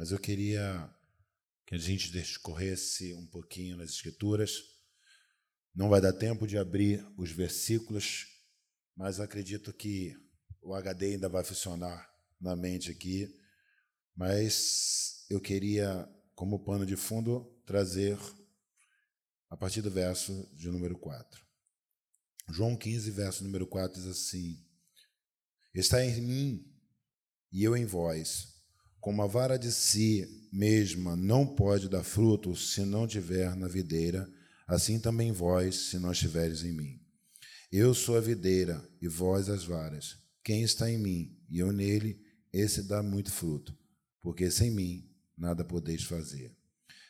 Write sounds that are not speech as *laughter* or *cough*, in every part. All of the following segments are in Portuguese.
mas eu queria que a gente discorresse um pouquinho nas Escrituras. Não vai dar tempo de abrir os versículos, mas acredito que o HD ainda vai funcionar na mente aqui. Mas eu queria, como pano de fundo, trazer a partir do verso de número 4. João 15, verso número 4 diz assim: Está em mim e eu em vós. Como a vara de si mesma não pode dar fruto se não tiver na videira, assim também vós, se não estiveres em mim. Eu sou a videira e vós as varas. Quem está em mim e eu nele, esse dá muito fruto, porque sem mim nada podeis fazer.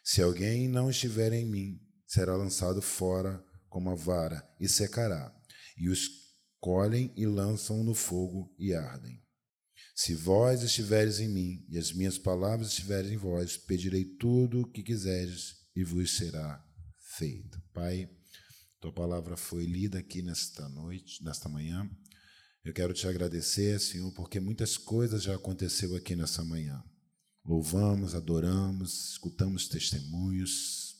Se alguém não estiver em mim, será lançado fora como a vara e secará, e os colhem e lançam no fogo e ardem. Se vós estiveres em mim e as minhas palavras estiverem em vós, pedirei tudo o que quiseres e vos será feito. Pai, tua palavra foi lida aqui nesta noite, nesta manhã. Eu quero te agradecer, Senhor, porque muitas coisas já aconteceu aqui nessa manhã. Louvamos, adoramos, escutamos testemunhos,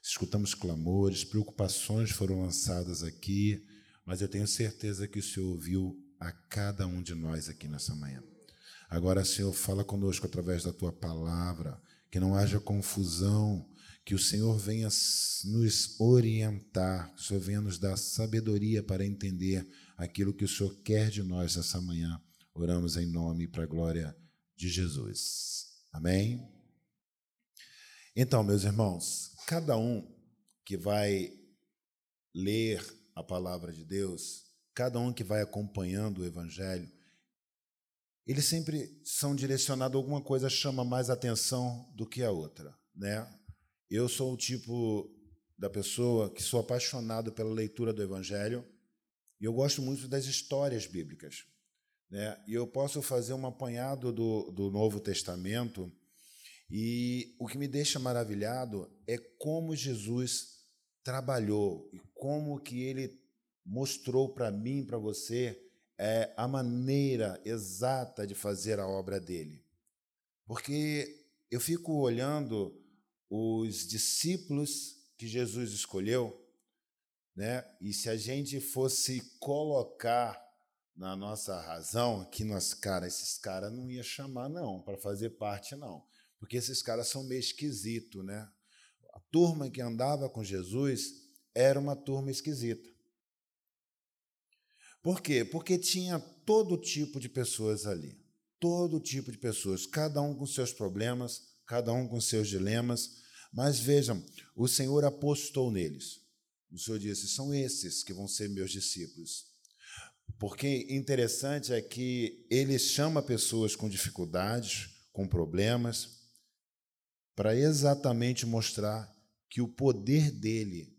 escutamos clamores, preocupações foram lançadas aqui, mas eu tenho certeza que o Senhor ouviu a cada um de nós aqui nessa manhã. Agora, Senhor, fala conosco através da tua palavra, que não haja confusão, que o Senhor venha nos orientar, que o Senhor venha nos dar sabedoria para entender aquilo que o Senhor quer de nós essa manhã. Oramos em nome e para a glória de Jesus. Amém? Então, meus irmãos, cada um que vai ler a palavra de Deus, cada um que vai acompanhando o Evangelho, eles sempre são direcionados alguma coisa chama mais atenção do que a outra, né? Eu sou o tipo da pessoa que sou apaixonado pela leitura do Evangelho e eu gosto muito das histórias bíblicas, né? E eu posso fazer um apanhado do, do Novo Testamento e o que me deixa maravilhado é como Jesus trabalhou e como que ele mostrou para mim, para você, é, a maneira exata de fazer a obra dele. Porque eu fico olhando os discípulos que Jesus escolheu, né? E se a gente fosse colocar na nossa razão, que nós, cara, esses caras não ia chamar não para fazer parte não, porque esses caras são meio esquisito, né? A turma que andava com Jesus era uma turma esquisita. Por quê? Porque tinha todo tipo de pessoas ali. Todo tipo de pessoas, cada um com seus problemas, cada um com seus dilemas. Mas vejam, o Senhor apostou neles. O Senhor disse: são esses que vão ser meus discípulos. Porque interessante é que ele chama pessoas com dificuldades, com problemas, para exatamente mostrar que o poder dele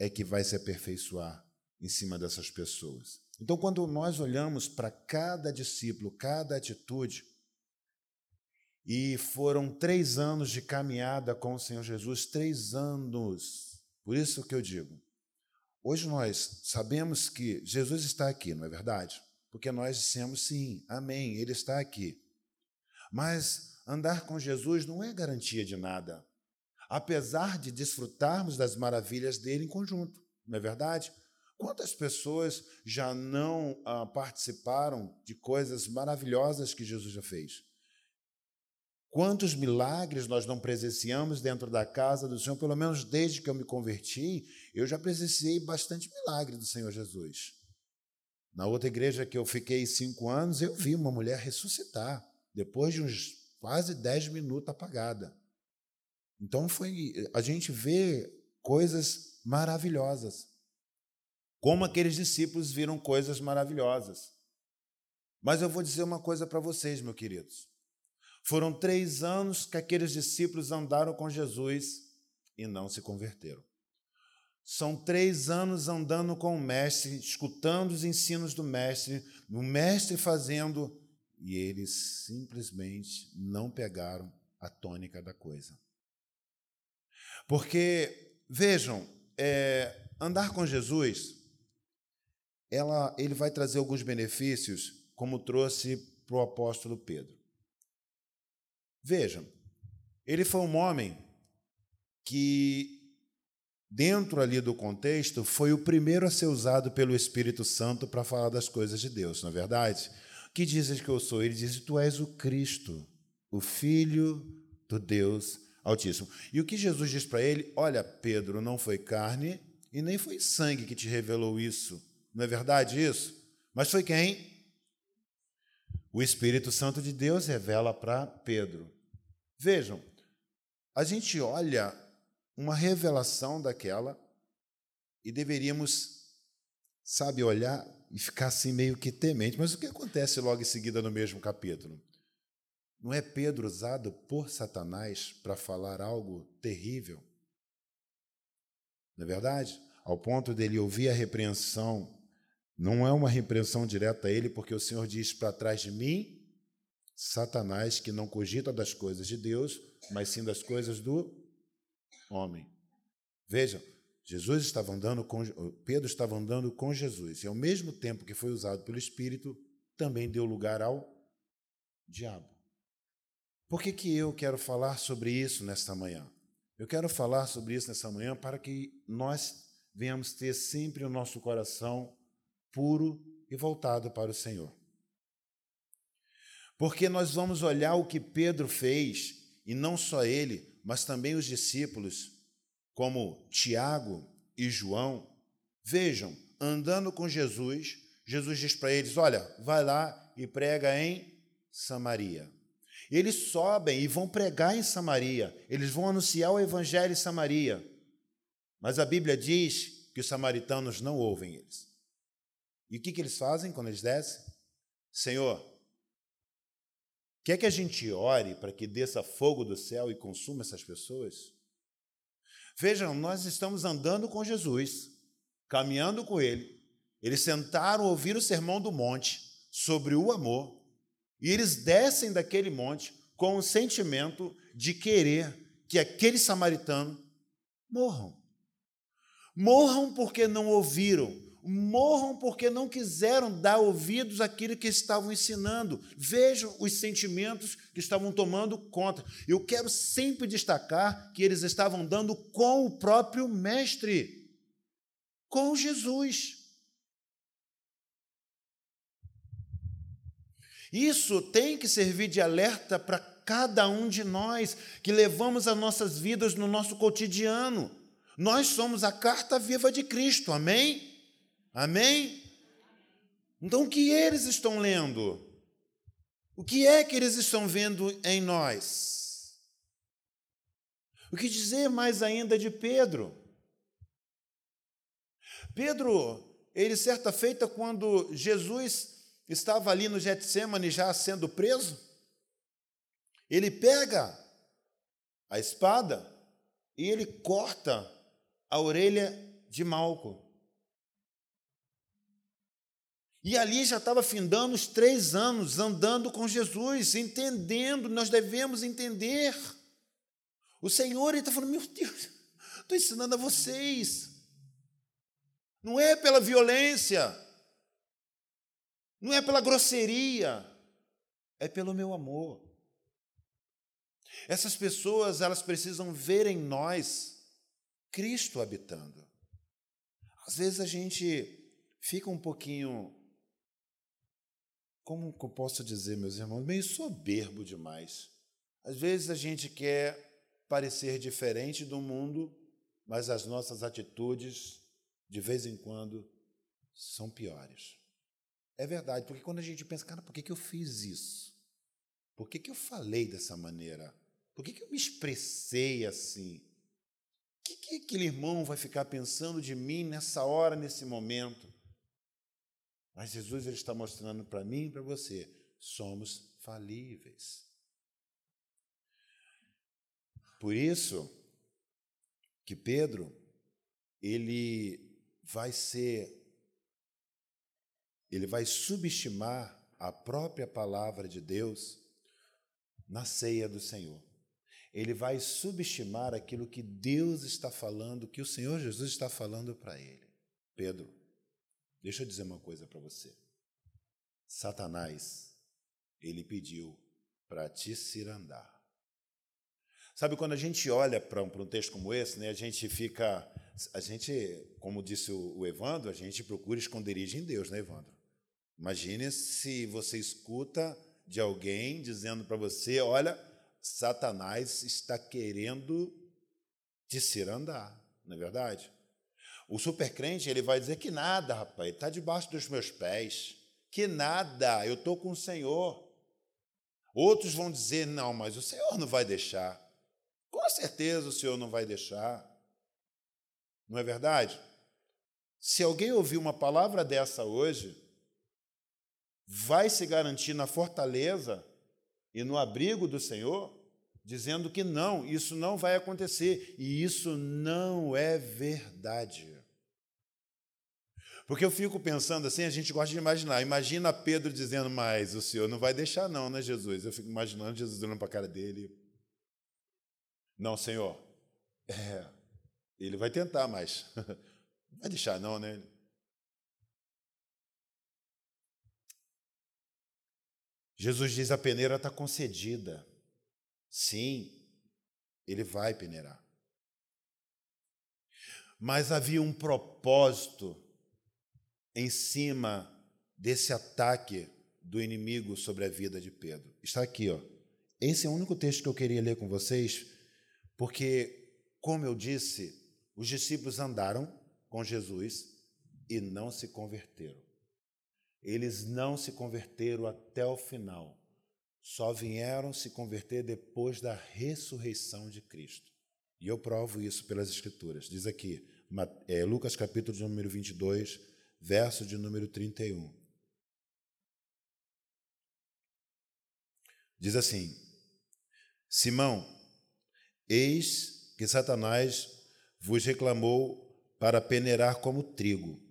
é que vai se aperfeiçoar em cima dessas pessoas. Então, quando nós olhamos para cada discípulo, cada atitude, e foram três anos de caminhada com o Senhor Jesus, três anos. Por isso que eu digo, hoje nós sabemos que Jesus está aqui, não é verdade? Porque nós dissemos sim, amém, Ele está aqui. Mas andar com Jesus não é garantia de nada, apesar de desfrutarmos das maravilhas dele em conjunto, não é verdade? Quantas pessoas já não ah, participaram de coisas maravilhosas que Jesus já fez? Quantos milagres nós não presenciamos dentro da casa do Senhor? Pelo menos desde que eu me converti, eu já presenciei bastante milagre do Senhor Jesus. Na outra igreja que eu fiquei cinco anos, eu vi uma mulher ressuscitar, depois de uns quase dez minutos apagada. Então foi, a gente vê coisas maravilhosas como aqueles discípulos viram coisas maravilhosas. Mas eu vou dizer uma coisa para vocês, meus queridos. Foram três anos que aqueles discípulos andaram com Jesus e não se converteram. São três anos andando com o Mestre, escutando os ensinos do Mestre, o Mestre fazendo, e eles simplesmente não pegaram a tônica da coisa. Porque, vejam, é, andar com Jesus ela, ele vai trazer alguns benefícios, como trouxe para o apóstolo Pedro. Vejam, Ele foi um homem que, dentro ali do contexto, foi o primeiro a ser usado pelo Espírito Santo para falar das coisas de Deus, não é verdade? Que dizes que eu sou? Ele diz: Tu és o Cristo, o Filho do Deus Altíssimo. E o que Jesus diz para ele? Olha, Pedro, não foi carne e nem foi sangue que te revelou isso. Não é verdade isso? Mas foi quem? O Espírito Santo de Deus revela para Pedro. Vejam, a gente olha uma revelação daquela e deveríamos, sabe, olhar e ficar assim meio que temente. Mas o que acontece logo em seguida no mesmo capítulo? Não é Pedro usado por Satanás para falar algo terrível? Não é verdade? Ao ponto dele ouvir a repreensão, não é uma repreensão direta a ele, porque o Senhor diz para trás de mim, Satanás, que não cogita das coisas de Deus, mas sim das coisas do homem. Vejam, Jesus estava andando com Pedro estava andando com Jesus, e ao mesmo tempo que foi usado pelo Espírito, também deu lugar ao diabo. Por que, que eu quero falar sobre isso nesta manhã? Eu quero falar sobre isso nesta manhã para que nós venhamos ter sempre o nosso coração puro e voltado para o Senhor. Porque nós vamos olhar o que Pedro fez, e não só ele, mas também os discípulos, como Tiago e João. Vejam, andando com Jesus, Jesus diz para eles: Olha, vai lá e prega em Samaria. Eles sobem e vão pregar em Samaria, eles vão anunciar o evangelho em Samaria. Mas a Bíblia diz que os samaritanos não ouvem eles. E o que, que eles fazem quando eles descem? Senhor, quer que a gente ore para que desça fogo do céu e consuma essas pessoas? Vejam, nós estamos andando com Jesus, caminhando com Ele. Eles sentaram a ouvir o sermão do monte sobre o amor. E eles descem daquele monte com o sentimento de querer que aqueles samaritanos morram. Morram porque não ouviram, morram porque não quiseram dar ouvidos àquilo que estavam ensinando. Vejam os sentimentos que estavam tomando conta. Eu quero sempre destacar que eles estavam dando com o próprio Mestre, com Jesus. Isso tem que servir de alerta para cada um de nós que levamos as nossas vidas no nosso cotidiano. Nós somos a carta viva de Cristo, amém? Amém? Então, o que eles estão lendo? O que é que eles estão vendo em nós? O que dizer mais ainda de Pedro? Pedro, ele certa feita, quando Jesus estava ali no Getsemane já sendo preso, ele pega a espada e ele corta a orelha de Malco. E ali já estava findando os três anos andando com Jesus, entendendo, nós devemos entender. O Senhor está falando, meu Deus, estou ensinando a vocês. Não é pela violência, não é pela grosseria, é pelo meu amor. Essas pessoas, elas precisam ver em nós Cristo habitando. Às vezes a gente fica um pouquinho, como eu posso dizer, meus irmãos, meio soberbo demais. Às vezes a gente quer parecer diferente do mundo, mas as nossas atitudes, de vez em quando, são piores. É verdade, porque quando a gente pensa, cara, por que, que eu fiz isso? Por que, que eu falei dessa maneira? Por que, que eu me expressei assim? O que, que aquele irmão vai ficar pensando de mim nessa hora, nesse momento? Mas Jesus ele está mostrando para mim e para você: somos falíveis. Por isso que Pedro ele vai ser ele vai subestimar a própria palavra de Deus na ceia do Senhor. Ele vai subestimar aquilo que Deus está falando, que o Senhor Jesus está falando para ele. Pedro, deixa eu dizer uma coisa para você. Satanás, ele pediu para te cirandar. Sabe, quando a gente olha para um, um, texto como esse, né, a gente fica. A gente, como disse o, o Evandro, a gente procura esconderijo em Deus, né, Evandro? Imagine se você escuta de alguém dizendo para você: olha, Satanás está querendo te cirandar, não é verdade? O supercrente ele vai dizer que nada, rapaz, está debaixo dos meus pés, que nada, eu estou com o Senhor. Outros vão dizer: não, mas o Senhor não vai deixar. Com certeza o Senhor não vai deixar. Não é verdade? Se alguém ouvir uma palavra dessa hoje, vai se garantir na fortaleza e no abrigo do Senhor, dizendo que não, isso não vai acontecer. E isso não é verdade. Porque eu fico pensando assim, a gente gosta de imaginar. Imagina Pedro dizendo, mas o Senhor não vai deixar, não, né, Jesus? Eu fico imaginando Jesus olhando para a cara dele. Não, Senhor. *laughs* É, ele vai tentar, mas *laughs* não vai deixar, não, né? Jesus diz: a peneira está concedida. Sim, ele vai peneirar. Mas havia um propósito em cima desse ataque do inimigo sobre a vida de Pedro. Está aqui, ó. Esse é o único texto que eu queria ler com vocês, porque, como eu disse, os discípulos andaram com Jesus e não se converteram. Eles não se converteram até o final. Só vieram se converter depois da ressurreição de Cristo. E eu provo isso pelas Escrituras. Diz aqui, é, Lucas capítulo número 22, verso de número 31. Diz assim: Simão, eis que Satanás vos reclamou para peneirar como trigo.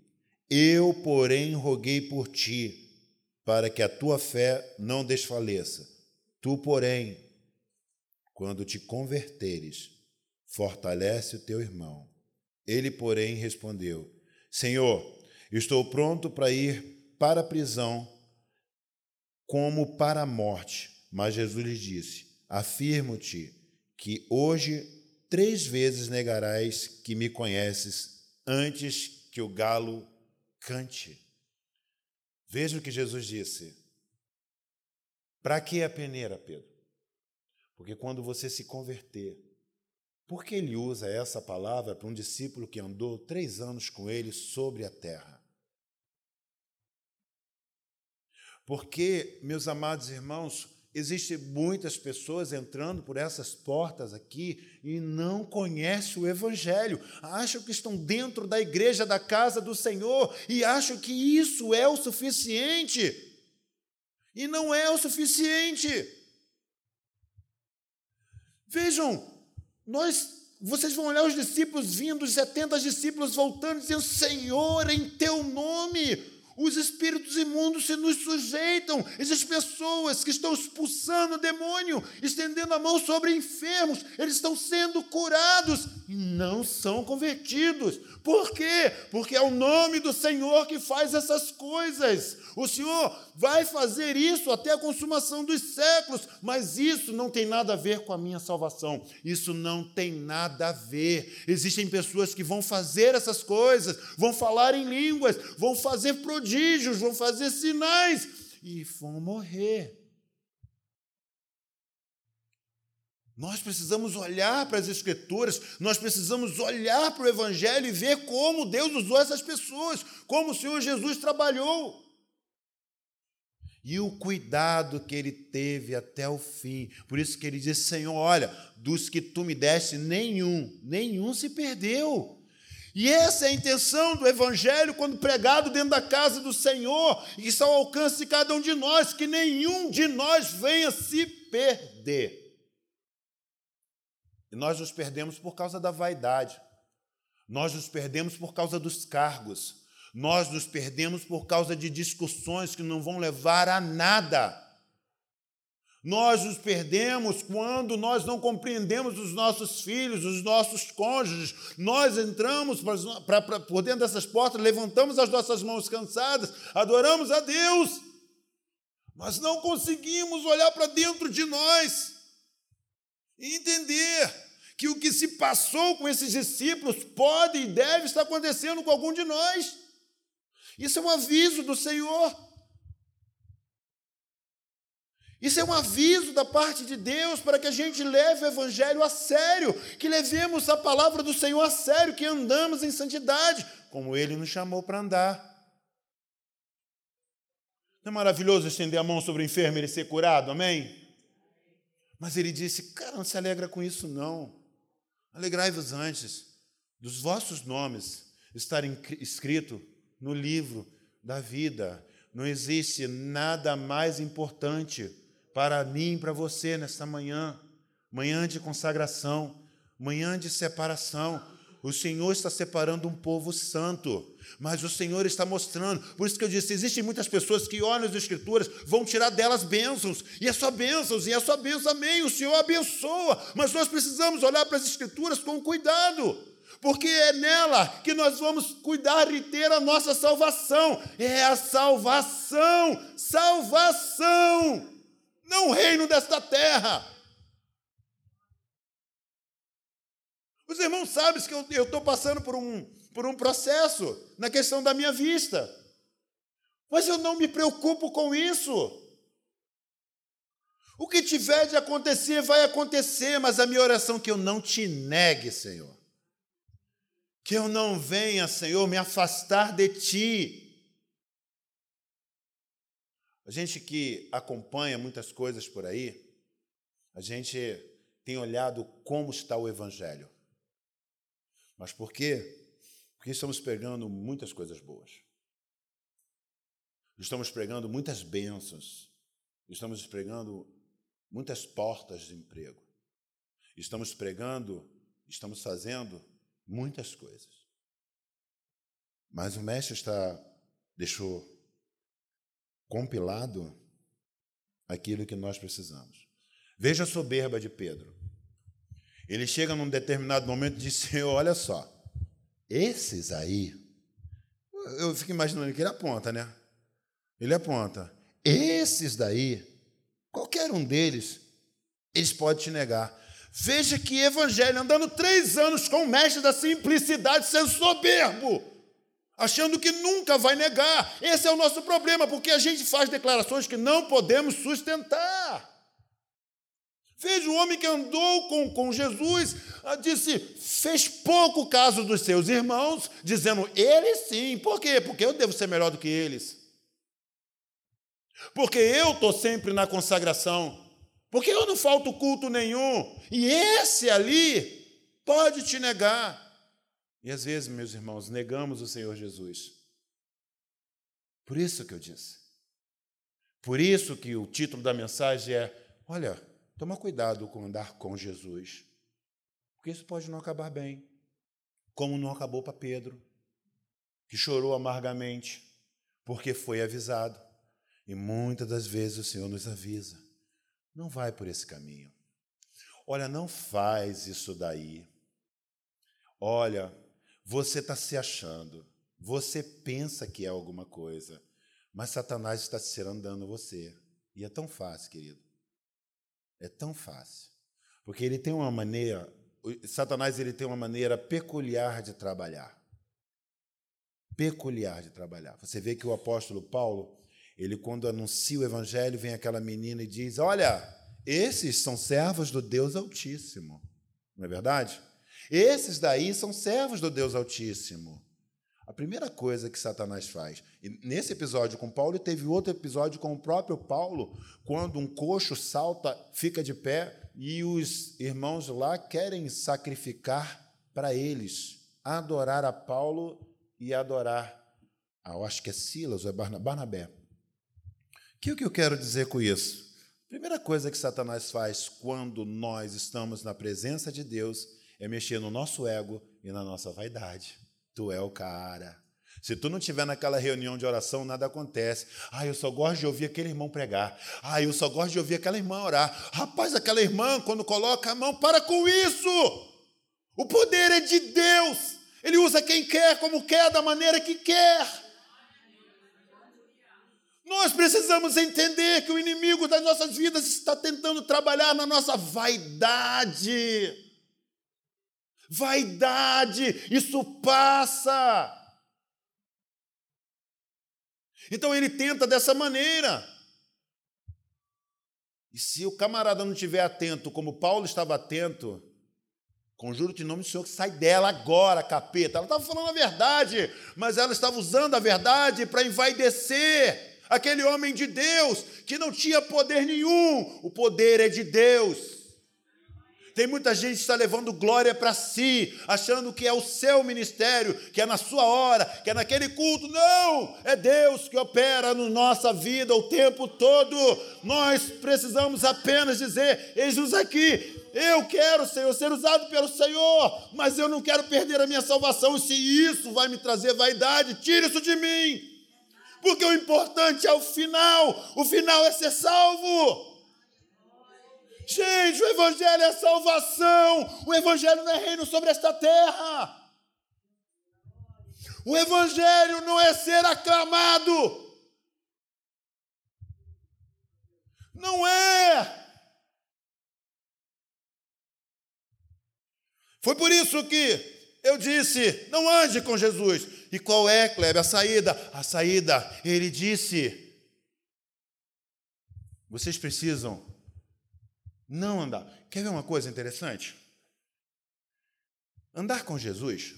Eu, porém, roguei por ti, para que a tua fé não desfaleça. Tu, porém, quando te converteres, fortalece o teu irmão. Ele, porém, respondeu: Senhor, Estou pronto para ir para a prisão como para a morte. Mas Jesus lhe disse: Afirmo-te que hoje três vezes negarás que me conheces antes que o galo cante. Veja o que Jesus disse. Para que a peneira, Pedro? Porque quando você se converter, por que ele usa essa palavra para um discípulo que andou três anos com ele sobre a terra? Porque, meus amados irmãos, existem muitas pessoas entrando por essas portas aqui e não conhecem o Evangelho, acham que estão dentro da igreja da casa do Senhor e acham que isso é o suficiente. E não é o suficiente. Vejam, nós vocês vão olhar os discípulos vindo, os 70 discípulos voltando, dizendo: Senhor, em teu nome, os espíritos imundos se nos sujeitam. Essas pessoas que estão expulsando o demônio, estendendo a mão sobre enfermos, eles estão sendo curados e não são convertidos. Por quê? Porque é o nome do Senhor que faz essas coisas. O Senhor vai fazer isso até a consumação dos séculos, mas isso não tem nada a ver com a minha salvação. Isso não tem nada a ver. Existem pessoas que vão fazer essas coisas, vão falar em línguas, vão fazer prodígios, vão fazer sinais e vão morrer. Nós precisamos olhar para as Escrituras, nós precisamos olhar para o Evangelho e ver como Deus usou essas pessoas, como o Senhor Jesus trabalhou e o cuidado que ele teve até o fim. Por isso que ele disse: Senhor, olha, dos que tu me deste, nenhum, nenhum se perdeu. E essa é a intenção do Evangelho quando pregado dentro da casa do Senhor, e que está ao alcance de cada um de nós, que nenhum de nós venha se perder. E nós nos perdemos por causa da vaidade, nós nos perdemos por causa dos cargos, nós nos perdemos por causa de discussões que não vão levar a nada. Nós nos perdemos quando nós não compreendemos os nossos filhos, os nossos cônjuges. Nós entramos pra, pra, por dentro dessas portas, levantamos as nossas mãos cansadas, adoramos a Deus, mas não conseguimos olhar para dentro de nós. E entender que o que se passou com esses discípulos pode e deve estar acontecendo com algum de nós. Isso é um aviso do Senhor. Isso é um aviso da parte de Deus para que a gente leve o Evangelho a sério, que levemos a palavra do Senhor a sério, que andamos em santidade, como Ele nos chamou para andar. Não é maravilhoso estender a mão sobre o enfermo e ele ser curado, amém? Mas ele disse: Cara, não se alegra com isso, não. Alegrai-vos antes dos vossos nomes estarem escritos no livro da vida. Não existe nada mais importante para mim e para você nesta manhã, manhã de consagração, manhã de separação. O Senhor está separando um povo santo, mas o Senhor está mostrando. Por isso que eu disse: existem muitas pessoas que olham as Escrituras, vão tirar delas bênçãos, e é só bênçãos, e é só bênção, amém. O Senhor abençoa, mas nós precisamos olhar para as Escrituras com cuidado, porque é nela que nós vamos cuidar e ter a nossa salvação. É a salvação, salvação não o reino desta terra. Os irmãos sabem que eu estou passando por um, por um processo na questão da minha vista. Mas eu não me preocupo com isso. O que tiver de acontecer, vai acontecer, mas a minha oração é que eu não te negue, Senhor. Que eu não venha, Senhor, me afastar de ti. A gente que acompanha muitas coisas por aí, a gente tem olhado como está o Evangelho. Mas por quê? Porque estamos pregando muitas coisas boas. Estamos pregando muitas bênçãos. Estamos pregando muitas portas de emprego. Estamos pregando, estamos fazendo muitas coisas. Mas o mestre está deixou compilado aquilo que nós precisamos. Veja a soberba de Pedro. Ele chega num determinado momento e diz: Senhor, olha só, esses aí. Eu fico imaginando que ele aponta, né? Ele aponta. Esses daí, qualquer um deles, eles podem te negar. Veja que evangelho, andando três anos com o mestre da simplicidade, sendo soberbo achando que nunca vai negar. Esse é o nosso problema, porque a gente faz declarações que não podemos sustentar. Veja o homem que andou com, com Jesus, ah, disse, fez pouco caso dos seus irmãos, dizendo, ele sim. Por quê? Porque eu devo ser melhor do que eles. Porque eu estou sempre na consagração. Porque eu não falto culto nenhum. E esse ali pode te negar. E às vezes, meus irmãos, negamos o Senhor Jesus. Por isso que eu disse. Por isso que o título da mensagem é: olha, toma cuidado com andar com Jesus. Porque isso pode não acabar bem. Como não acabou para Pedro, que chorou amargamente, porque foi avisado. E muitas das vezes o Senhor nos avisa: não vai por esse caminho. Olha, não faz isso daí. Olha, você está se achando, você pensa que é alguma coisa, mas Satanás está se andando você. E é tão fácil, querido. É tão fácil. Porque ele tem uma maneira, Satanás ele tem uma maneira peculiar de trabalhar. Peculiar de trabalhar. Você vê que o apóstolo Paulo, ele quando anuncia o evangelho, vem aquela menina e diz: "Olha, esses são servos do Deus Altíssimo". Não é verdade? Esses daí são servos do Deus Altíssimo. A primeira coisa que Satanás faz, nesse episódio com Paulo, teve outro episódio com o próprio Paulo, quando um coxo salta, fica de pé, e os irmãos lá querem sacrificar para eles, adorar a Paulo e adorar, a, eu acho que é Silas ou é Barnabé. O que, que eu quero dizer com isso? Primeira coisa que Satanás faz quando nós estamos na presença de Deus é mexer no nosso ego e na nossa vaidade. Tu é o cara. Se tu não estiver naquela reunião de oração, nada acontece. Ah, eu só gosto de ouvir aquele irmão pregar. Ah, eu só gosto de ouvir aquela irmã orar. Rapaz, aquela irmã, quando coloca a mão, para com isso! O poder é de Deus. Ele usa quem quer, como quer, da maneira que quer. Nós precisamos entender que o inimigo das nossas vidas está tentando trabalhar na nossa vaidade. Vaidade, isso passa. Então ele tenta dessa maneira. E se o camarada não estiver atento, como Paulo estava atento, conjuro-te em nome do Senhor que sai dela agora, capeta. Ela estava falando a verdade, mas ela estava usando a verdade para envaidecer aquele homem de Deus que não tinha poder nenhum. O poder é de Deus. Tem muita gente que está levando glória para si, achando que é o seu ministério, que é na sua hora, que é naquele culto. Não! É Deus que opera na nossa vida o tempo todo. Nós precisamos apenas dizer: eis-nos aqui. Eu quero, Senhor, ser usado pelo Senhor, mas eu não quero perder a minha salvação. E se isso vai me trazer vaidade, tire isso de mim. Porque o importante é o final. O final é ser salvo. Gente, o Evangelho é salvação. O Evangelho não é reino sobre esta terra. O Evangelho não é ser aclamado. Não é. Foi por isso que eu disse: não ande com Jesus. E qual é, Kleber, a saída? A saída, ele disse: vocês precisam não andar. Quer ver uma coisa interessante? Andar com Jesus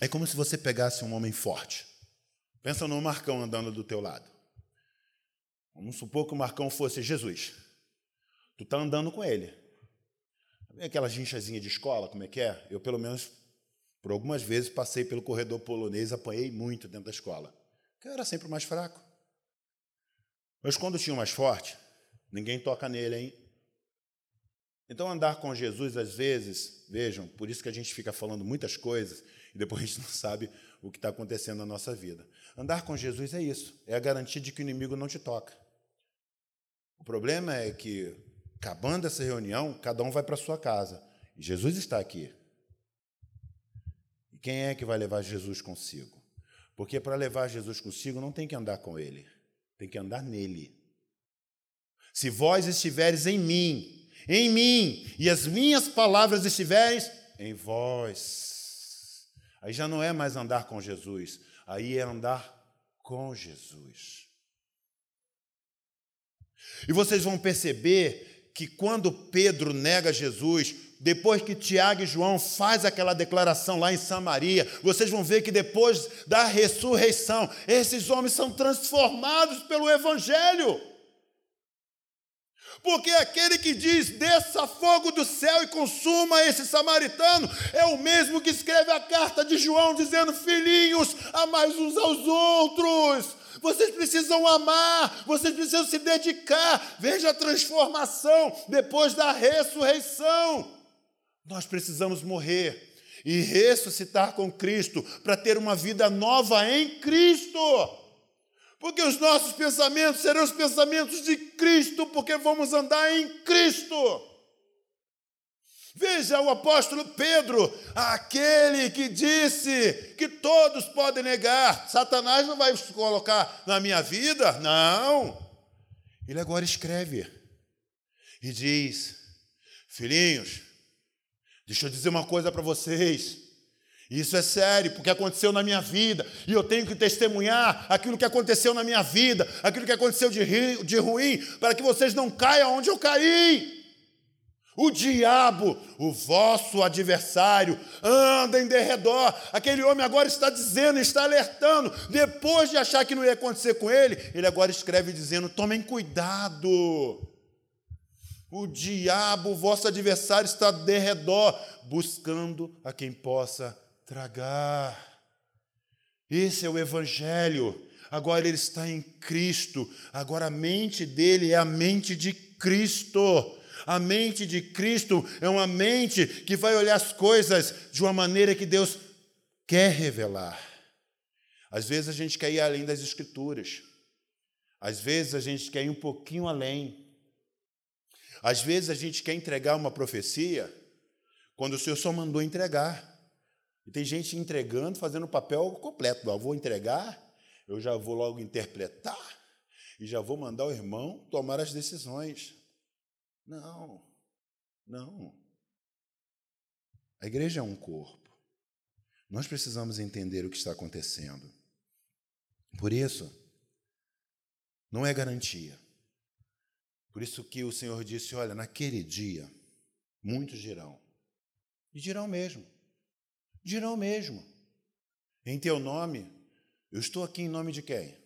é como se você pegasse um homem forte. Pensa no Marcão andando do teu lado. Vamos supor que o Marcão fosse Jesus. Tu está andando com ele. Vem aquela ginchazinha de escola, como é que é? Eu, pelo menos, por algumas vezes, passei pelo corredor polonês, apanhei muito dentro da escola. Eu era sempre o mais fraco. Mas quando tinha o mais forte, ninguém toca nele, hein? Então, andar com Jesus, às vezes, vejam, por isso que a gente fica falando muitas coisas e depois a gente não sabe o que está acontecendo na nossa vida. Andar com Jesus é isso, é a garantia de que o inimigo não te toca. O problema é que, acabando essa reunião, cada um vai para sua casa. E Jesus está aqui. Quem é que vai levar Jesus consigo? Porque para levar Jesus consigo não tem que andar com ele, tem que andar nele. Se vós estiveres em mim em mim e as minhas palavras estiverem em vós. Aí já não é mais andar com Jesus, aí é andar com Jesus. E vocês vão perceber que quando Pedro nega Jesus, depois que Tiago e João faz aquela declaração lá em Samaria, vocês vão ver que depois da ressurreição, esses homens são transformados pelo evangelho. Porque aquele que diz: desça fogo do céu e consuma esse samaritano, é o mesmo que escreve a carta de João dizendo: filhinhos, amais uns aos outros. Vocês precisam amar, vocês precisam se dedicar. Veja a transformação depois da ressurreição. Nós precisamos morrer e ressuscitar com Cristo para ter uma vida nova em Cristo. Porque os nossos pensamentos serão os pensamentos de Cristo, porque vamos andar em Cristo. Veja o apóstolo Pedro, aquele que disse que todos podem negar, Satanás não vai colocar na minha vida, não. Ele agora escreve e diz: Filhinhos, deixa eu dizer uma coisa para vocês. Isso é sério, porque aconteceu na minha vida, e eu tenho que testemunhar aquilo que aconteceu na minha vida, aquilo que aconteceu de, de ruim, para que vocês não caiam onde eu caí. O diabo, o vosso adversário, anda em derredor. Aquele homem agora está dizendo, está alertando. Depois de achar que não ia acontecer com ele, ele agora escreve dizendo: tomem cuidado. O diabo, o vosso adversário, está de derredor, buscando a quem possa tragar. Esse é o Evangelho. Agora ele está em Cristo. Agora a mente dele é a mente de Cristo. A mente de Cristo é uma mente que vai olhar as coisas de uma maneira que Deus quer revelar. Às vezes a gente quer ir além das Escrituras. Às vezes a gente quer ir um pouquinho além. Às vezes a gente quer entregar uma profecia quando o Senhor só mandou entregar. E tem gente entregando, fazendo o papel completo. Eu vou entregar, eu já vou logo interpretar. e já vou mandar o irmão tomar as decisões. Não, não. A igreja é um corpo. Nós precisamos entender o que está acontecendo. Por isso, não é garantia. Por isso que o Senhor disse: olha, naquele dia, muitos dirão. E dirão mesmo. Dirão mesmo. Em teu nome, eu estou aqui em nome de quem?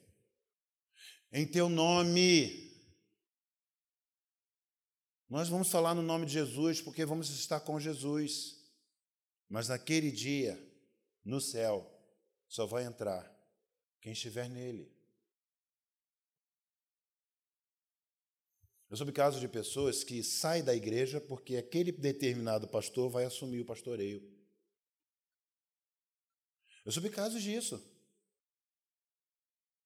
Em teu nome. Nós vamos falar no nome de Jesus porque vamos estar com Jesus. Mas naquele dia, no céu, só vai entrar quem estiver nele. Eu soube casos de pessoas que saem da igreja porque aquele determinado pastor vai assumir o pastoreio. Eu soube casos disso.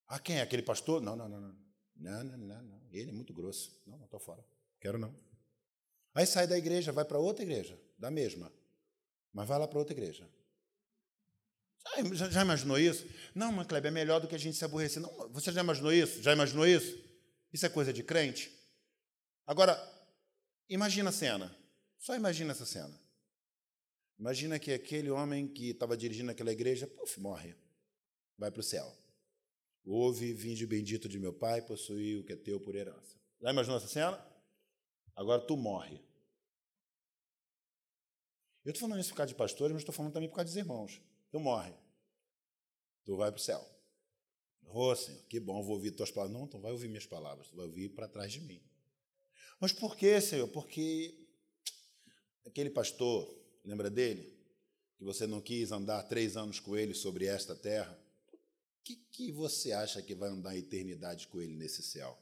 Ah, quem é aquele pastor? Não, não, não, não. Não, não, não, não. Ele é muito grosso. Não, não estou fora. Quero não. Aí sai da igreja, vai para outra igreja, da mesma. Mas vai lá para outra igreja. Já, já, imaginou isso? Não, mas Kleber, é melhor do que a gente se aborrecer. Não, você já imaginou isso? Já imaginou isso? Isso é coisa de crente? Agora, imagina a cena. Só imagina essa cena. Imagina que aquele homem que estava dirigindo aquela igreja, puf, morre. Vai para o céu. Ouve, vinde bendito de meu pai, possui o que é teu por herança. Já imaginou essa cena? Agora tu morre. Eu estou falando isso por causa de pastores, mas estou falando também por causa dos irmãos. Tu morre. Tu vai para o céu. Ô oh, Senhor, que bom, vou ouvir tuas palavras. Não, tu vai ouvir minhas palavras, tu vai ouvir para trás de mim. Mas por que, Senhor? Porque aquele pastor, lembra dele? Que você não quis andar três anos com ele sobre esta terra. O que, que você acha que vai andar a eternidade com ele nesse céu?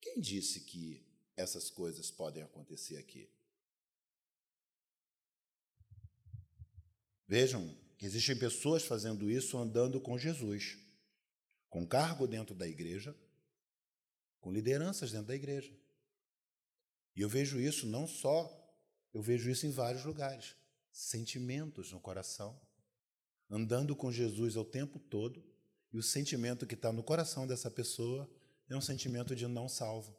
Quem disse que essas coisas podem acontecer aqui? Vejam que existem pessoas fazendo isso andando com Jesus, com cargo dentro da igreja, com lideranças dentro da igreja. E eu vejo isso não só, eu vejo isso em vários lugares. Sentimentos no coração, andando com Jesus o tempo todo, e o sentimento que está no coração dessa pessoa é um sentimento de não salvo.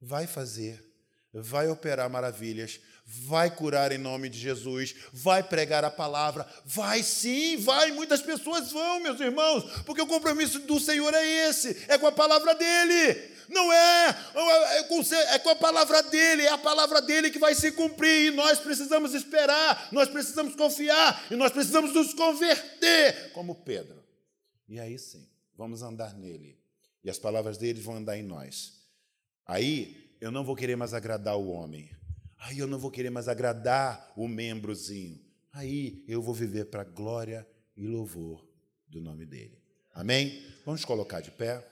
Vai fazer vai operar maravilhas, vai curar em nome de Jesus, vai pregar a palavra, vai sim, vai. Muitas pessoas vão, meus irmãos, porque o compromisso do Senhor é esse, é com a palavra dele. Não é, é com, é com a palavra dele, é a palavra dele que vai se cumprir, e nós precisamos esperar, nós precisamos confiar, e nós precisamos nos converter, como Pedro. E aí sim, vamos andar nele, e as palavras dele vão andar em nós. Aí eu não vou querer mais agradar o homem. Aí eu não vou querer mais agradar o membrozinho. Aí eu vou viver para glória e louvor do nome dele. Amém? Vamos colocar de pé.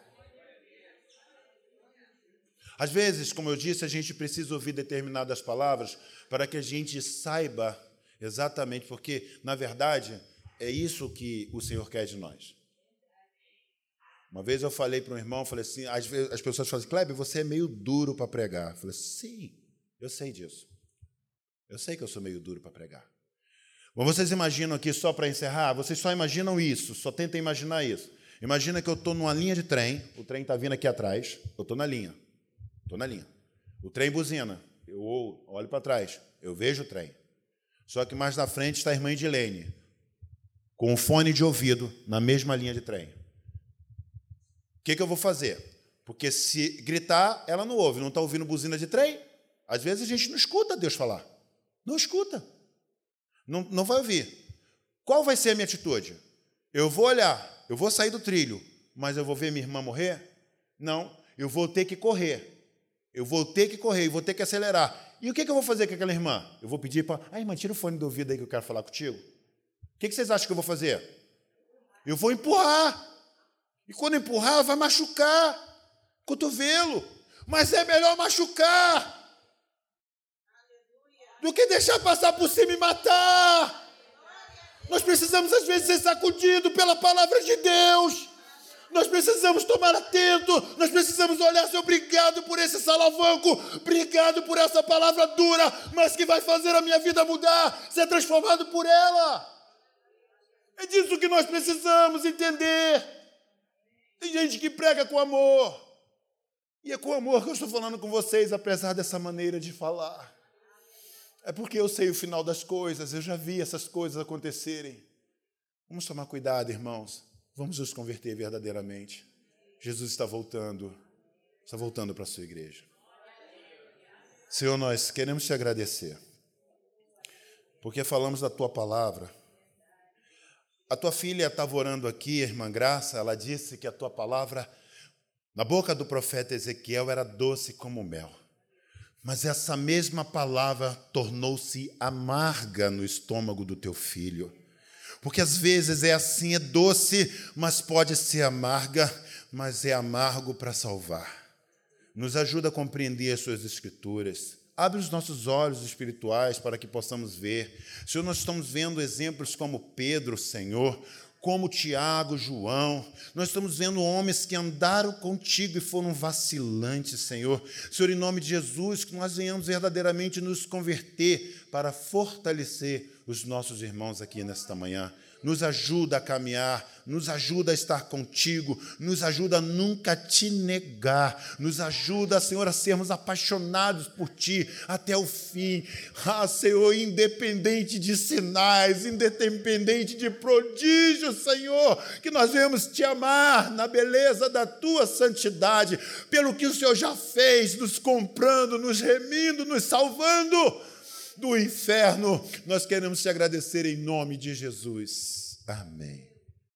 Às vezes, como eu disse, a gente precisa ouvir determinadas palavras para que a gente saiba exatamente, porque, na verdade, é isso que o Senhor quer de nós. Uma vez eu falei para um irmão, falei assim, às vezes as pessoas falam assim, Kleber, você é meio duro para pregar. Eu falei, sim, eu sei disso. Eu sei que eu sou meio duro para pregar. Mas vocês imaginam aqui, só para encerrar, vocês só imaginam isso, só tentem imaginar isso. Imagina que eu estou numa linha de trem, o trem está vindo aqui atrás, eu estou na linha. Estou na linha. O trem buzina, eu olho para trás, eu vejo o trem. Só que mais na frente está a irmã Edilene, com o fone de ouvido na mesma linha de trem. O que, que eu vou fazer? Porque se gritar, ela não ouve. Não está ouvindo buzina de trem? Às vezes a gente não escuta Deus falar. Não escuta. Não, não vai ouvir. Qual vai ser a minha atitude? Eu vou olhar, eu vou sair do trilho, mas eu vou ver minha irmã morrer? Não, eu vou ter que correr. Eu vou ter que correr, eu vou ter que acelerar. E o que, eu vou fazer com aquela irmã? Eu vou pedir para. Ah, irmã, tira o fone do ouvido aí que eu quero falar contigo. O que, vocês acham que eu vou fazer? Eu vou empurrar. E quando empurrar, vai machucar cotovelo. Mas é melhor machucar do que deixar passar por cima e matar. Nós precisamos, às vezes, ser sacudidos pela palavra de Deus. Nós precisamos tomar atento, nós precisamos olhar, Senhor, obrigado por esse salavanco, obrigado por essa palavra dura, mas que vai fazer a minha vida mudar, ser transformado por ela. É disso que nós precisamos entender. Tem gente que prega com amor, E é com amor que eu estou falando com vocês, apesar dessa maneira de falar. É porque eu sei o final das coisas, eu já vi essas coisas acontecerem. Vamos tomar cuidado, irmãos. Vamos nos converter verdadeiramente. Jesus está voltando, está voltando para a sua igreja. Senhor, nós queremos te agradecer, porque falamos da tua palavra. A tua filha estava orando aqui, irmã Graça, ela disse que a tua palavra, na boca do profeta Ezequiel, era doce como mel. Mas essa mesma palavra tornou-se amarga no estômago do teu filho. Porque às vezes é assim, é doce, mas pode ser amarga, mas é amargo para salvar. Nos ajuda a compreender as suas escrituras. Abre os nossos olhos espirituais para que possamos ver. Senhor, nós estamos vendo exemplos como Pedro, Senhor, como Tiago, João. Nós estamos vendo homens que andaram contigo e foram vacilantes, Senhor. Senhor, em nome de Jesus, que nós venhamos verdadeiramente nos converter para fortalecer os nossos irmãos aqui nesta manhã nos ajuda a caminhar, nos ajuda a estar contigo, nos ajuda a nunca te negar, nos ajuda, Senhor, a sermos apaixonados por Ti até o fim. Ah, Senhor, independente de sinais, independente de prodígios, Senhor, que nós vemos Te amar na beleza da Tua santidade, pelo que o Senhor já fez, nos comprando, nos remindo, nos salvando do inferno. Nós queremos te agradecer em nome de Jesus. Amém.